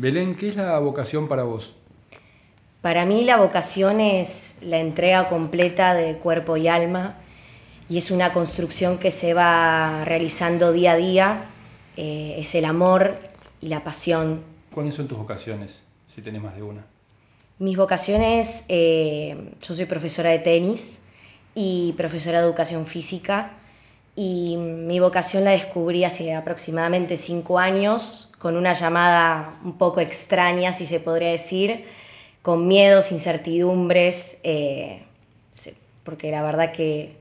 Belén, ¿qué es la vocación para vos? Para mí la vocación es la entrega completa de cuerpo y alma y es una construcción que se va realizando día a día. Eh, es el amor y la pasión. ¿Cuáles son tus vocaciones, si tenés más de una? Mis vocaciones, eh, yo soy profesora de tenis y profesora de educación física y mi vocación la descubrí hace aproximadamente cinco años con una llamada un poco extraña, si se podría decir, con miedos, incertidumbres, eh, porque la verdad que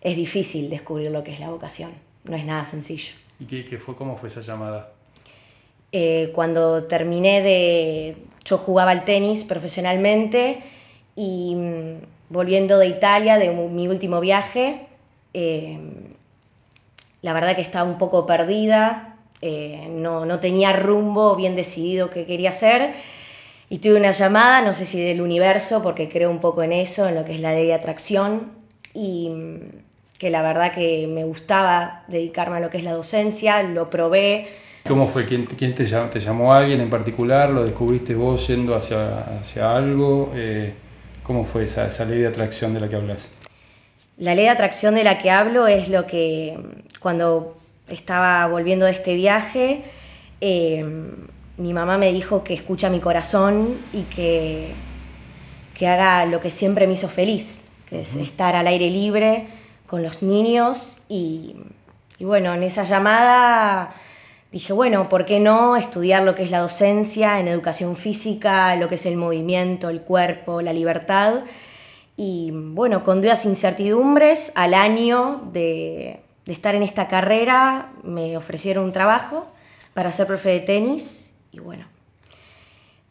es difícil descubrir lo que es la vocación, no es nada sencillo. ¿Y qué, fue, cómo fue esa llamada? Eh, cuando terminé de... Yo jugaba al tenis profesionalmente y mm, volviendo de Italia, de mi último viaje, eh, la verdad que estaba un poco perdida, eh, no, no, tenía rumbo bien decidido qué quería hacer. Y tuve una llamada, no sé si del universo, porque creo un poco en eso, en lo que es la ley de atracción, y mm, que la verdad que me gustaba dedicarme a lo que es la docencia, lo probé, ¿Cómo fue? ¿Quién, quién te, llamó, te, llamó, alguien en particular? ¿Lo descubriste vos yendo hacia, hacia algo? Eh, ¿Cómo fue esa, esa, ley de atracción de la que hablas? La ley de atracción de la que hablo es lo que cuando estaba volviendo de este viaje, eh, mi mamá me dijo que escucha mi corazón y que, que haga lo que siempre me hizo feliz, que es estar al aire libre con los niños y, y bueno, en esa llamada dije, bueno, ¿por qué no estudiar lo que es la docencia en educación física, lo que es el movimiento, el cuerpo, la libertad? Y bueno, con dudas e incertidumbres, al año de, estar en esta carrera me ofrecieron un trabajo para ser profe de tenis y bueno,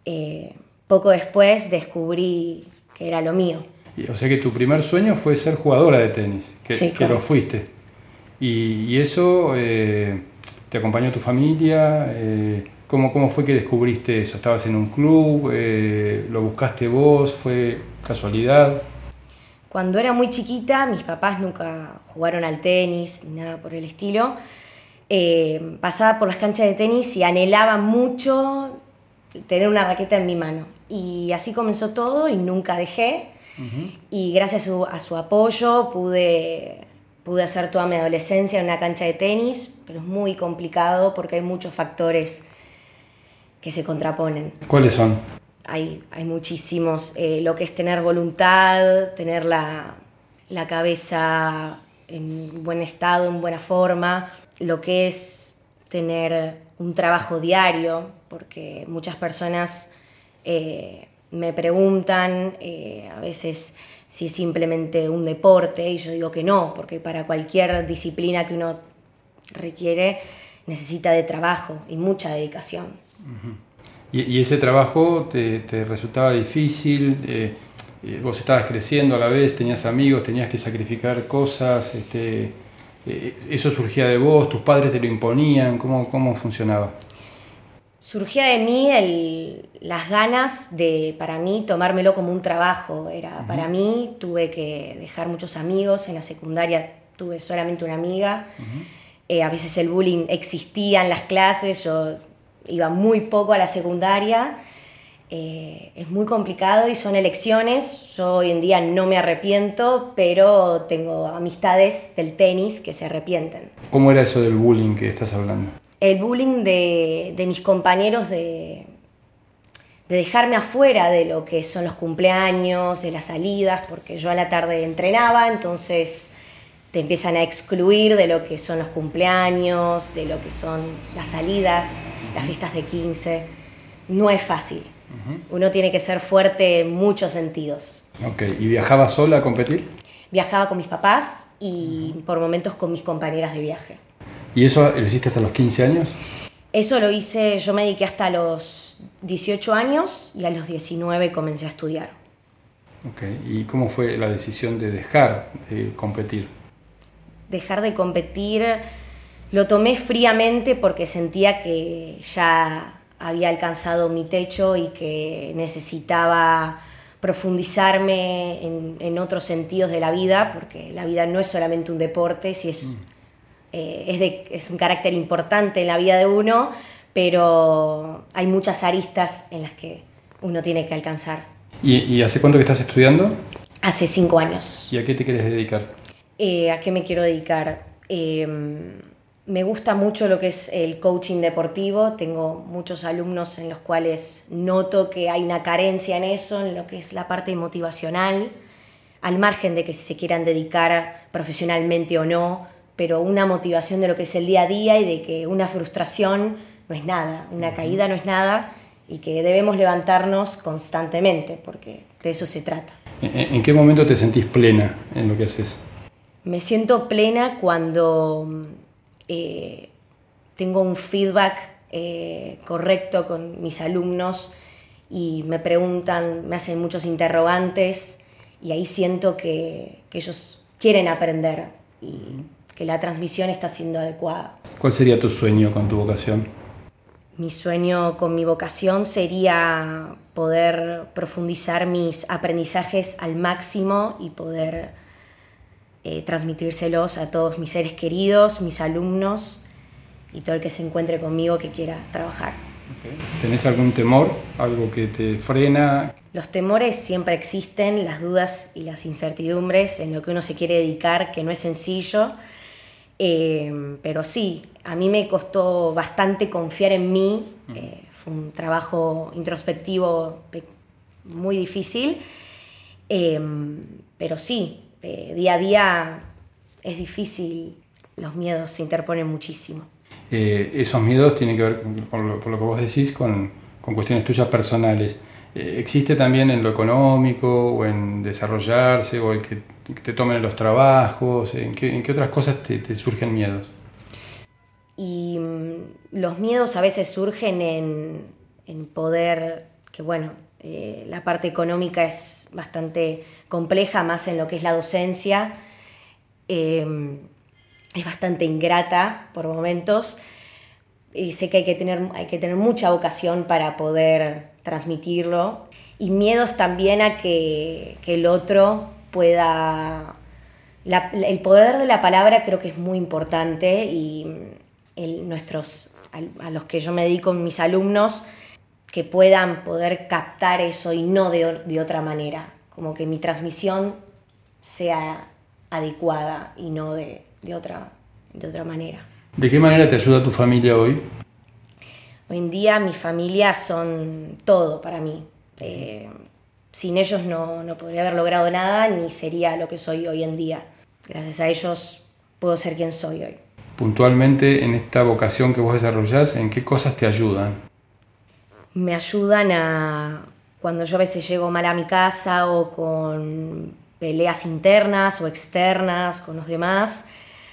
eh, poco después descubrí que era lo mío. O sea que tu primer sueño fue ser jugadora de tenis, que, que lo fuiste. Y, eso... Eh, ¿Te acompañó tu familia? Eh, ¿cómo, ¿Cómo fue que descubriste eso? ¿Estabas en un club? ¿Lo buscaste vos? ¿Fue casualidad? Cuando era muy chiquita, mis papás nunca jugaron al tenis ni nada por el estilo. Eh, pasaba por las canchas de tenis y anhelaba mucho tener una raqueta en mi mano. Y así comenzó todo y nunca dejé. Y gracias a su, a su apoyo pude Pude hacer toda mi adolescencia en una cancha de tenis, pero es muy complicado porque hay muchos factores que se contraponen. ¿Cuáles son? Hay, hay muchísimos. Eh, lo que es tener voluntad, tener la, la cabeza en buen estado, en buena forma. Lo que es tener un trabajo diario, porque muchas personas eh, me preguntan eh, a veces si es simplemente un deporte, y yo digo que no, porque para cualquier disciplina que uno requiere necesita de trabajo y mucha dedicación. ¿Y, ese trabajo te, resultaba difícil? Eh, eh, ¿Vos estabas creciendo a la vez? ¿Tenías amigos? ¿Tenías que sacrificar cosas? Este, eh, ¿Eso surgía de vos? ¿Tus padres te lo imponían? ¿Cómo, cómo funcionaba? surgía de mí las ganas de, para mí, tomármelo como un trabajo. Era, Para mí tuve que dejar muchos amigos, en la secundaria tuve solamente una amiga, eh, a veces el bullying existía en las clases, yo iba muy poco a la secundaria. Eh, es muy complicado y son elecciones. Yo hoy en día no me arrepiento, pero tengo amistades del tenis que se arrepienten. ¿Cómo era eso del bullying que estás hablando? el bullying de, mis compañeros de, de, dejarme afuera de lo que son los cumpleaños, de las salidas, porque yo a la tarde entrenaba, entonces te empiezan a excluir de lo que son los cumpleaños, de lo que son las salidas, las fiestas de 15. No es fácil. Uno tiene que ser fuerte en muchos sentidos. Ok, ¿y viajaba sola a competir? Viajaba con mis papás y por momentos con mis compañeras de viaje. ¿Y eso lo hiciste hasta los 15 años? Eso lo hice, yo me dediqué hasta los 18 años y a los 19 comencé a estudiar. Ok, ¿y cómo fue la decisión de dejar de competir? Dejar de competir lo tomé fríamente porque sentía que ya había alcanzado mi techo y que necesitaba profundizarme en, otros sentidos de la vida, porque la vida no es solamente un deporte, si es... Mm. Eh, es, de, es un carácter importante en la vida de uno, pero hay muchas aristas en las que uno tiene que alcanzar. ¿Y, hace cuánto que estás estudiando? Hace cinco años. ¿Y a qué te quieres dedicar? Eh, ¿A qué me quiero dedicar? Em, me gusta mucho lo que es el coaching deportivo. Tengo muchos alumnos en los cuales noto que hay una carencia en eso, en lo que es la parte motivacional, al margen de que se quieran dedicar profesionalmente o no, pero una motivación de lo que es el día a día y de que una frustración no es nada, una caída no es nada y que debemos levantarnos constantemente, porque de eso se trata. ¿En qué momento te sentís plena en lo que haces? Me siento plena cuando eh, tengo un feedback eh, correcto con mis alumnos y me preguntan, me hacen muchos interrogantes y ahí siento que, que ellos quieren aprender y que la transmisión está siendo adecuada. ¿Cuál sería tu sueño con tu vocación? Mi sueño con mi vocación sería poder profundizar mis aprendizajes al máximo y poder eh, transmitírselos a todos mis seres queridos, mis alumnos y todo el que se encuentre conmigo que quiera trabajar. ¿Tenés algún temor? ¿Algo que te frena? Los temores siempre existen, las dudas y las incertidumbres en lo que uno se quiere dedicar, que no es sencillo, eh, pero sí, a mí me costó bastante confiar en mí, eh, fue un trabajo introspectivo muy difícil, pero sí, este, día a día es difícil, los miedos se interponen muchísimo. Eh, esos miedos tienen que ver, por lo, que vos decís, con, con cuestiones tuyas personales. Eh, ¿Existe también en lo económico o en desarrollarse o el que, te tomen los trabajos? ¿En qué, en qué otras cosas te, te, surgen miedos? Y mm, los miedos a veces surgen en, en poder, que bueno, eh, la parte económica es bastante compleja, más en lo que es la docencia. Eh, es bastante ingrata por momentos. Y sé que hay que, tener, hay que tener mucha vocación para poder transmitirlo. Y miedos también a que, el otro pueda... el poder de la palabra creo que es muy importante y nuestros, a, a los que yo me dedico, mis alumnos, que puedan poder captar eso y no de, otra manera, como que mi transmisión sea adecuada y no de, otra, de otra manera. ¿De qué manera te ayuda tu familia hoy? Hoy en día mi familia son todo para mí. Eh, sin ellos no, no, podría haber logrado nada ni sería lo que soy hoy en día. Gracias a ellos puedo ser quien soy hoy. Puntualmente en esta vocación que vos desarrollás, ¿en qué cosas te ayudan? Me ayudan a, cuando yo a veces llego mal a mi casa o con peleas internas o externas con los demás,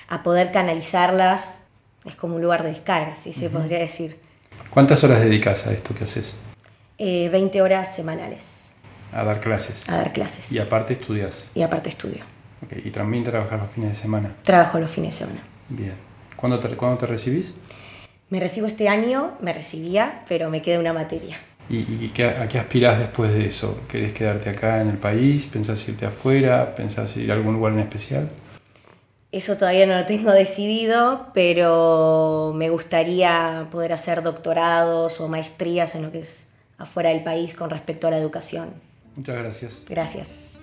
a poder canalizarlas. Es como un lugar de descarga, si se podría decir. ¿Cuántas horas dedicas a esto que haces? 20 eh, horas semanales. A dar clases. A dar clases. Y aparte estudias. Y aparte estudio. ¿Y también trabajas los fines de semana? Trabajo los fines de semana. Bien. ¿Cuándo te, ¿cuándo te recibís? Me recibo este año, me recibía, pero me queda una materia. ¿Y, a qué aspirás después de eso? ¿Querés quedarte acá en el país? ¿Pensás irte afuera? ¿Pensás ir a algún lugar en especial? Eso todavía no lo tengo decidido, pero me gustaría poder hacer doctorados o maestrías en lo que es afuera del país con respecto a la educación. Muchas gracias. Gracias.